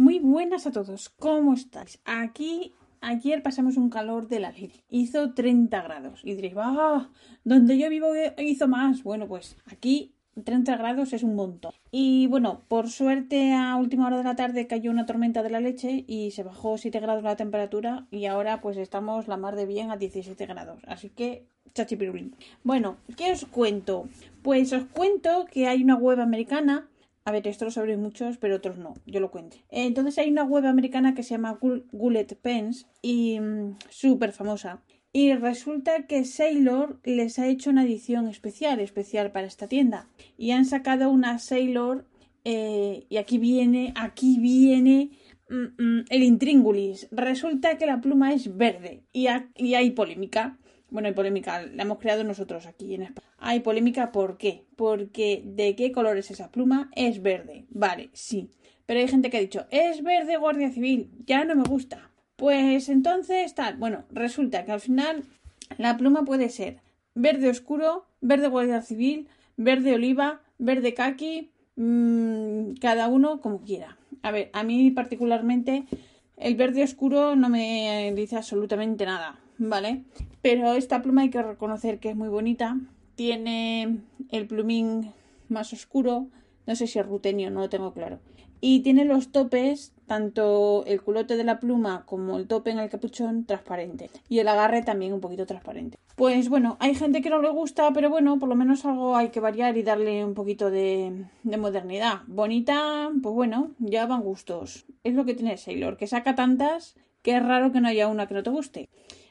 Muy buenas a todos, ¿cómo estáis? Aquí ayer pasamos un calor de la leche. Hizo 30 grados. Y diréis, ¡ah! Donde yo vivo hizo más. Bueno, pues aquí 30 grados es un montón. Y bueno, por suerte a última hora de la tarde cayó una tormenta de la leche y se bajó 7 grados la temperatura y ahora pues estamos la mar de bien a 17 grados. Así que chachipirulín. Bueno, ¿qué os cuento? Pues os cuento que hay una web americana a ver, esto lo saben muchos, pero otros no. Yo lo cuento. Entonces hay una web americana que se llama Gullet Pens y mm, súper famosa. Y resulta que Sailor les ha hecho una edición especial, especial para esta tienda. Y han sacado una Sailor eh, y aquí viene, aquí viene mm, mm, el intríngulis. Resulta que la pluma es verde y hay polémica. Bueno, hay polémica, la hemos creado nosotros aquí en España. Hay polémica, ¿por qué? Porque ¿de qué color es esa pluma? Es verde. Vale, sí. Pero hay gente que ha dicho, es verde Guardia Civil, ya no me gusta. Pues entonces tal. Bueno, resulta que al final la pluma puede ser verde oscuro, verde Guardia Civil, verde oliva, verde kaki, mmm, cada uno como quiera. A ver, a mí particularmente el verde oscuro no me dice absolutamente nada, ¿vale? Pero esta pluma hay que reconocer que es muy bonita. Tiene el plumín más oscuro. No sé si es rutenio, no lo tengo claro. Y tiene los topes, tanto el culote de la pluma como el tope en el capuchón, transparente. Y el agarre también un poquito transparente. Pues bueno, hay gente que no le gusta, pero bueno, por lo menos algo hay que variar y darle un poquito de, de modernidad. Bonita, pues bueno, ya van gustos. Es lo que tiene Sailor, que saca tantas que es raro que no haya una que no te guste.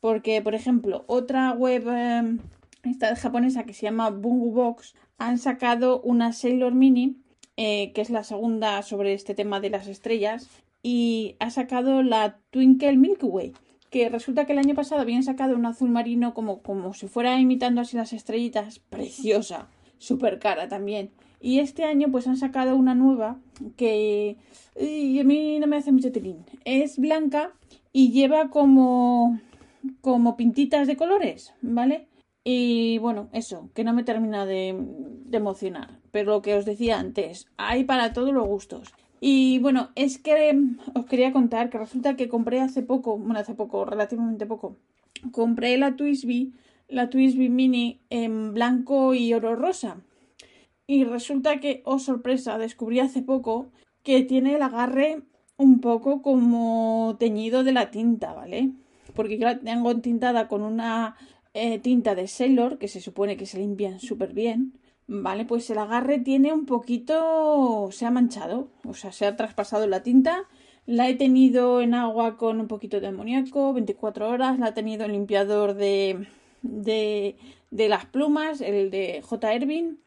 Porque, por ejemplo, otra web eh, esta japonesa que se llama Bungu Box han sacado una Sailor Mini, eh, que es la segunda sobre este tema de las estrellas, y ha sacado la Twinkle Milky Way, que resulta que el año pasado habían sacado un azul marino como, como si fuera imitando así las estrellitas, preciosa, súper cara también. Y este año pues han sacado una nueva que a mí no me hace mucho tilín. Es blanca y lleva como como pintitas de colores, ¿vale? Y bueno, eso, que no me termina de, emocionar. Pero lo que os decía antes, hay para todos los gustos. Y bueno, es que os quería contar que resulta que compré hace poco, bueno, hace poco, relativamente poco, compré la Twisby, la Twisby Mini en blanco y oro rosa. Y resulta que, oh sorpresa, descubrí hace poco que tiene el agarre un poco como teñido de la tinta, ¿vale? Porque la tengo tintada con una eh, tinta de Sailor, que se supone que se limpian súper bien, ¿vale? Pues el agarre tiene un poquito, se ha manchado, o sea, se ha traspasado la tinta. La he tenido en agua con un poquito de amoníaco, 24 horas. La he tenido en limpiador de, de, las plumas, el de J. Ervin.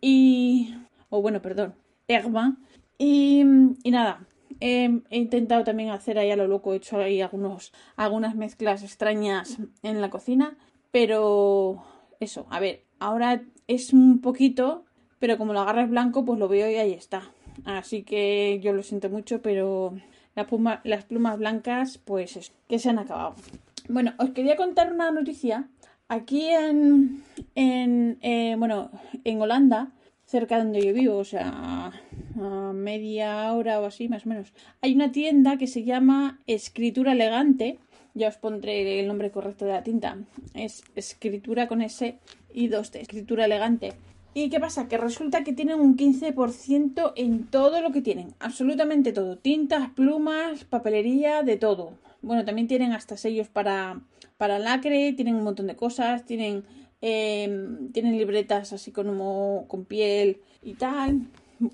Y. O bueno, perdón, Erma. Y nada, he intentado también hacer ahí a lo loco, he hecho ahí algunas mezclas extrañas en la cocina, pero eso, a ver, ahora es un poquito, pero como lo agarras blanco, pues lo veo y ahí está. Así que yo lo siento mucho, pero las plumas blancas, pues es, que se han acabado. Bueno, os quería contar una noticia. Aquí en, en eh, bueno, en Holanda, cerca de donde yo vivo, o sea, a media hora o así, más o menos. Hay una tienda que se llama Escritura Elegante. Ya os pondré el nombre correcto de la tinta. Es escritura con S y dos T. Escritura elegante. ¿Y qué pasa? Que resulta que tienen un 15% en todo lo que tienen. Absolutamente todo. Tintas, plumas, papelería, de todo. Bueno, también tienen hasta sellos para, para lacre, tienen un montón de cosas, tienen, em, tienen libretas así como con piel y tal.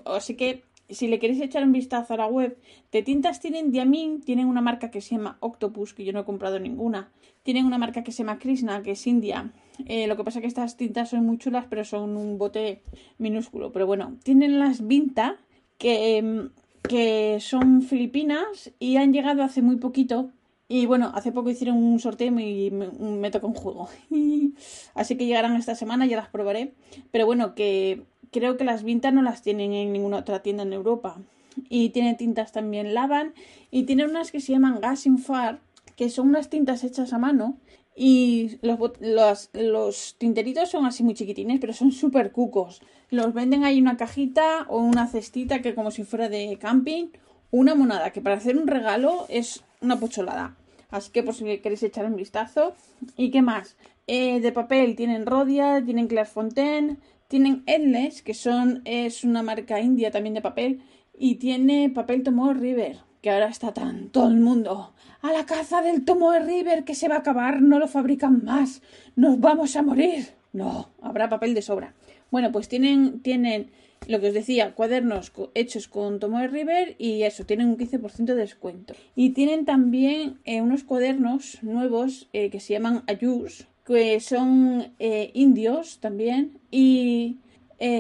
Así que si le queréis echar un vistazo a la web, de tintas tienen Diamin, tienen una marca que se llama Octopus, que yo no he comprado ninguna. Tienen una marca que se llama Krishna, que es India. Eh, lo que pasa es que estas tintas son muy chulas, pero son un bote minúsculo. Pero bueno, tienen las Vinta, que, em, que son filipinas y han llegado hace muy poquito. Y bueno, hace poco hicieron un sorteo y me, me tocó un juego. Así que llegarán esta semana, ya las probaré. Pero bueno, que creo que las vintas no las tienen en ninguna otra tienda en Europa. Y tiene tintas también Lavan y tiene unas que se llaman Gas Far, que son unas tintas hechas a mano y los, los, los tinteritos son así muy chiquitines, pero son súper cucos. Los venden ahí una cajita o una cestita que como si fuera de camping una monada, que para hacer un regalo es una pocholada. Así que por si queréis echar un vistazo. ¿Y qué más? Eh, de papel tienen Rodia, tienen Clairefontaine, tienen Endless, que son, es una marca india también de papel, y tiene papel Tomoe River, que ahora está tan todo el mundo. A la caza del Tomoe River que se va a acabar, no lo fabrican más, nos vamos a morir. No, habrá papel de sobra. Bueno, pues tienen, tienen lo que os decía, cuadernos hechos con Tomoe River y eso, tienen un 15% de descuento. Y tienen también eh, unos cuadernos nuevos eh, que se llaman Ayus, que son eh, indios también y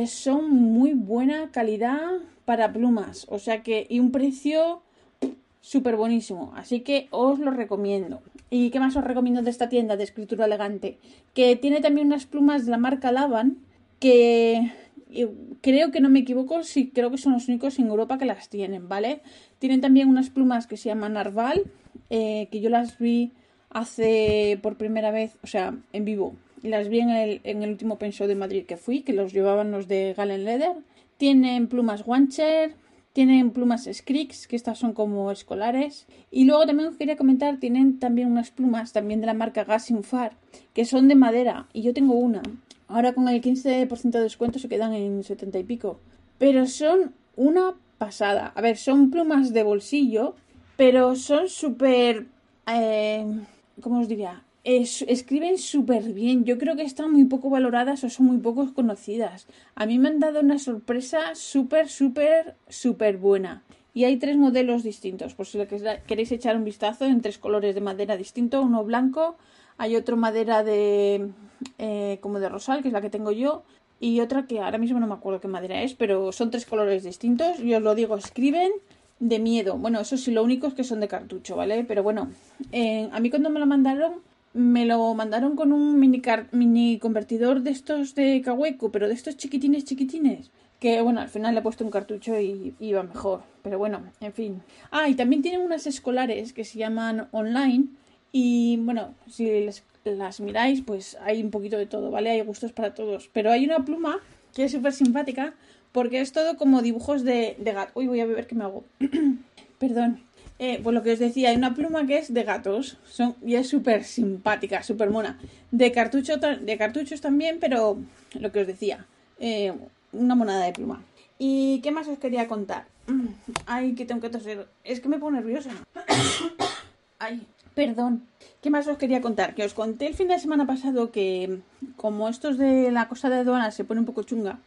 son muy buena calidad para plumas, o sea que y un precio súper buenísimo, así que os lo recomiendo. ¿Y qué más os recomiendo de esta tienda de escritura elegante? Que tiene también unas plumas de la marca Lavan que creo que no me equivoco, sí, creo que son los únicos en Europa que las tienen, ¿vale? Tienen también unas plumas que se llaman Narval, eh, que yo las vi hace por primera vez, o sea, en vivo. Las vi en el, en el último penso de Madrid que fui, que los llevaban los de Galen Leather. Tienen plumas Wancher, tienen plumas Scrix, que estas son como escolares. Y luego también os quería comentar, tienen también unas plumas también de la marca Gasinfar, que son de madera. Y yo tengo una. Ahora con el 15% de descuento se quedan en 70 y pico. Pero son una pasada. A ver, son plumas de bolsillo, pero son súper... Eh, ¿Cómo os diría? escriben súper bien. Yo creo que están muy poco valoradas o son muy poco conocidas. A mí me han dado una sorpresa súper, súper, súper buena. Y hay tres modelos distintos, por si queréis echar un vistazo, en tres colores de madera distinto. Uno blanco, hay otro madera de eh, como de rosal, que es la que tengo yo, y otra que ahora mismo no me acuerdo qué madera es, pero son tres colores distintos. Y os lo digo, escriben de miedo. Bueno, eso sí, lo único es que son de cartucho, ¿vale? Pero bueno, eh, a mí cuando me lo mandaron, me lo mandaron con un mini, mini convertidor de estos de Kaweco, pero de estos chiquitines, chiquitines. Que bueno, al final le he puesto un cartucho y iba mejor. Pero bueno, en fin. Ah, y también tienen unas escolares que se llaman online. Y bueno, si las miráis, pues hay un poquito de todo, ¿vale? Hay gustos para todos. Pero hay una pluma que es súper simpática porque es todo como dibujos de, de gato. Uy, voy a beber que me hago. Perdón. Eh, pues lo que os decía, hay una pluma que es de gatos son, y es súper simpática, súper mona. De, cartucho, de cartuchos también, pero lo que os decía, eh, una monada de pluma. ¿Y qué más os quería contar? Ay, que tengo que toser. Es que me pongo nerviosa. Ay, Perdón. ¿Qué más os quería contar? Que os conté el fin de semana pasado que, como estos de la cosa de aduana se pone un poco chunga,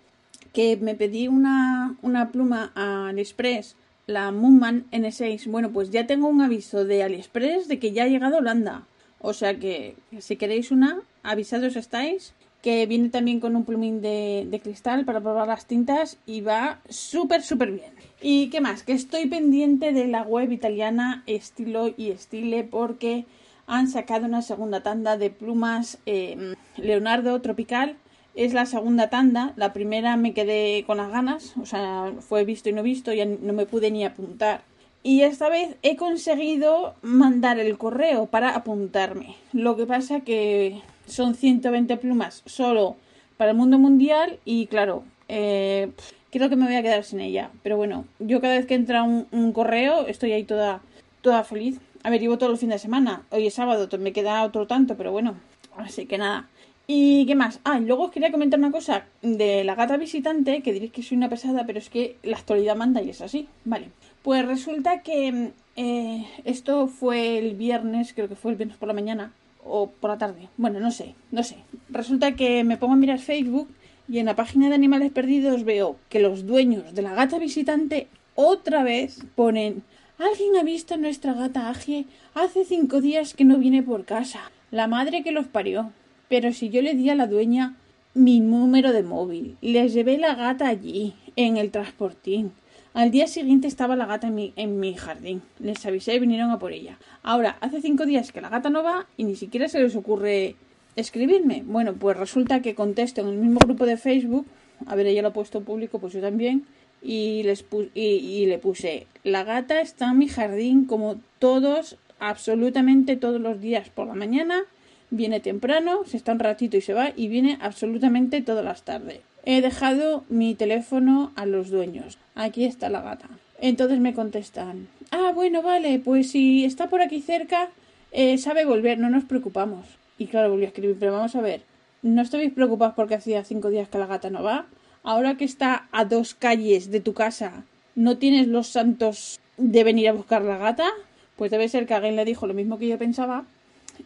que me pedí una, una pluma a AliExpress, la Moonman N6. Bueno, pues ya tengo un aviso de AliExpress de que ya ha llegado a Holanda. O sea que, si queréis una, avisados estáis. Que viene también con un plumín de, cristal para probar las tintas y va súper, súper bien. ¿Y qué más? Que estoy pendiente de la web italiana Estilo y Estile porque han sacado una segunda tanda de plumas em, Leonardo Tropical. Es la segunda tanda. La primera me quedé con las ganas, o sea, fue visto y no visto, ya no me pude ni apuntar. Y esta vez he conseguido mandar el correo para apuntarme. Lo que pasa que son 120 plumas solo para el mundo mundial y claro, eh, creo que me voy a quedar sin ella. Pero bueno, yo cada vez que entra un, correo estoy ahí toda, toda feliz. A ver, llevo todo el fin de semana. Hoy es sábado, me queda otro tanto, pero bueno. Así que nada. ¿Y qué más? Ah, y luego os quería comentar una cosa de la gata visitante, que diréis que soy una pesada, pero es que la actualidad manda y es así. Vale. Pues resulta que eh, esto fue el viernes, creo que fue el viernes por la mañana, o por la tarde. Bueno, no sé, no sé. Resulta que me pongo a mirar Facebook y en la página de Animales Perdidos veo que los dueños de la gata visitante otra vez ponen Alguien ha visto a nuestra gata Agie hace cinco días que no viene por casa. La madre que los parió. Pero si yo le di a la dueña mi número de móvil, les llevé la gata allí, en el transportín. Al día siguiente estaba la gata en mi, en mi jardín. Les avisé y vinieron a por ella. Ahora, hace cinco días que la gata no va y ni siquiera se les ocurre escribirme. Bueno, pues resulta que contesto en el mismo grupo de Facebook, a ver, ella lo ha puesto público, pues yo también, y, les y, le puse, la gata está en mi jardín como todos, absolutamente todos los días por la mañana, viene temprano, se está un ratito y se va, y viene absolutamente todas las tardes. He dejado mi teléfono a los dueños. Aquí está la gata. Entonces me contestan, ah, bueno, vale, pues si está por aquí cerca, eh, sabe volver, no nos preocupamos. Y claro, volví a escribir, pero vamos a ver, ¿no estabais preocupados porque hacía cinco días que la gata no va? Ahora que está a dos calles de tu casa, ¿no tienes los santos de venir a buscar la gata? Pues debe ser que alguien le dijo lo mismo que yo pensaba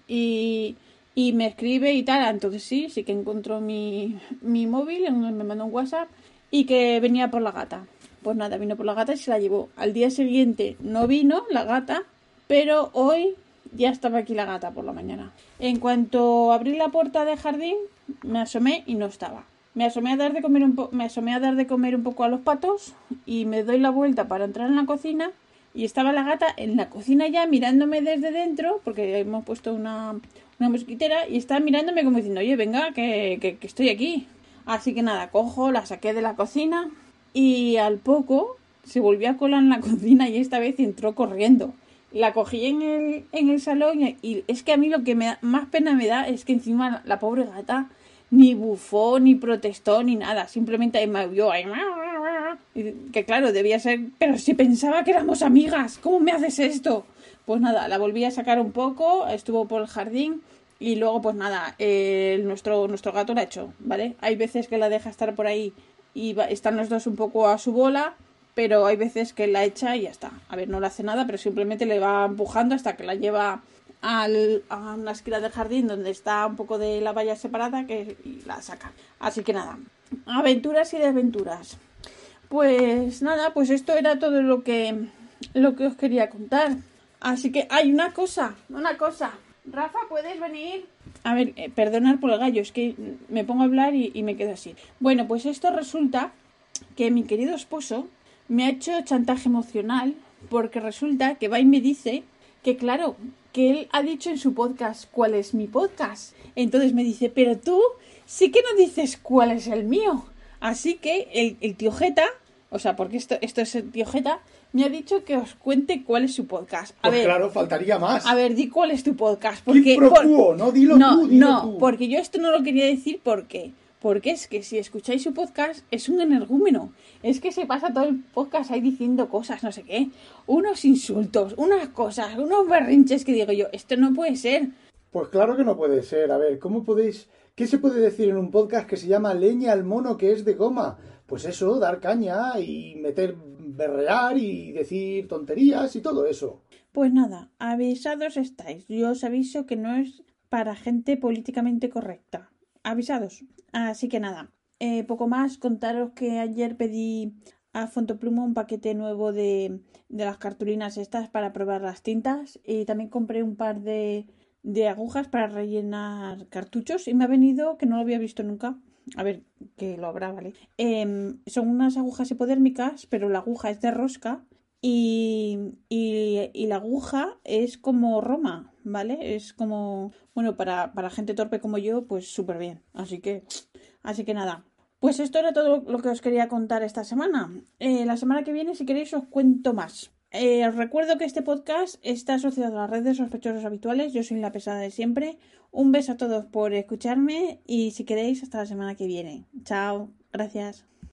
y, y me escribe y tal. Entonces sí, sí que encontró mi, mi móvil, me mandó un WhatsApp y que venía por la gata. Pues nada, vino por la gata y se la llevó. Al día siguiente no vino la gata, pero hoy ya estaba aquí la gata por la mañana. En cuanto abrí la puerta del jardín, me asomé y no estaba. Me asomé a dar de comer un me asomé a dar de comer un poco a los patos y me doy la vuelta para entrar en la cocina y estaba la gata en la cocina ya mirándome desde dentro porque hemos puesto una, una mosquitera y estaba mirándome como diciendo, oye, venga, que, que, estoy aquí. Así que nada, cojo, la saqué de la cocina, y al poco se volvió a colar en la cocina y esta vez entró corriendo. La cogí en el, en el salón y, es que a mí lo que me más pena me da es que encima la pobre gata ni bufó, ni protestó, ni nada. Simplemente me vio. Que claro, debía ser... Pero si pensaba que éramos amigas, ¿cómo me haces esto? Pues nada, la volví a sacar un poco, estuvo por el jardín y luego pues nada, nuestro, nuestro gato la hecho, ¿vale? Hay veces que la deja estar por ahí y están los dos un poco a su bola, pero hay veces que la echa y ya está. A ver, no le hace nada, pero simplemente le va empujando hasta que la lleva al, a una esquina del jardín donde está un poco de la valla separada que, y la saca. Así que nada, aventuras y desventuras. Pues nada, pues esto era todo lo que, lo que os quería contar. Así que hay una cosa, una cosa. Rafa, ¿puedes venir? A ver, eh, perdonar por el gallo, es que me pongo a hablar y, me quedo así. Bueno, pues esto resulta que mi querido esposo me ha hecho chantaje emocional porque resulta que va y me dice que claro, que él ha dicho en su podcast cuál es mi podcast. Entonces me dice, pero tú sí que no dices cuál es el mío. Así que el, el tío Jeta, o sea, porque esto, esto es el tío Jeta, me ha dicho que os cuente cuál es su podcast. A pues ver, claro, faltaría más. A ver, di cuál es tu podcast. Porque, por, no, dilo no, tú, dilo no, tú. porque yo esto no lo quería decir porque porque es que si escucháis su podcast es un energúmeno. Es que se pasa todo el podcast ahí diciendo cosas, no sé qué. Unos insultos, unas cosas, unos berrinches que digo yo, esto no puede ser. Pues claro que no puede ser. A ver, ¿cómo podéis... ¿Qué se puede decir en un podcast que se llama Leña al mono que es de goma? Pues eso, dar caña y meter berrear y decir tonterías y todo eso. Pues nada, avisados estáis. Yo os aviso que no es para gente políticamente correcta. Avisados. Así que nada, eh, poco más. Contaros que ayer pedí a Fontoplumo un paquete nuevo de, de las cartulinas estas para probar las tintas y también compré un par de, de agujas para rellenar cartuchos y me ha venido que no lo había visto nunca. A ver, que lo habrá, ¿vale? Eh, son unas agujas hipodérmicas, pero la aguja es de rosca y, y, y, la aguja es como Roma, ¿vale? Es como, bueno, para, para gente torpe como yo, pues súper bien. Así que, así que nada. Pues esto era todo lo que os quería contar esta semana. Eh, la semana que viene, si queréis, os cuento más. Eh, os recuerdo que este podcast está asociado a la red de sospechosos habituales. Yo soy la pesada de siempre. Un beso a todos por escucharme y si queréis, hasta la semana que viene. Chao. Gracias.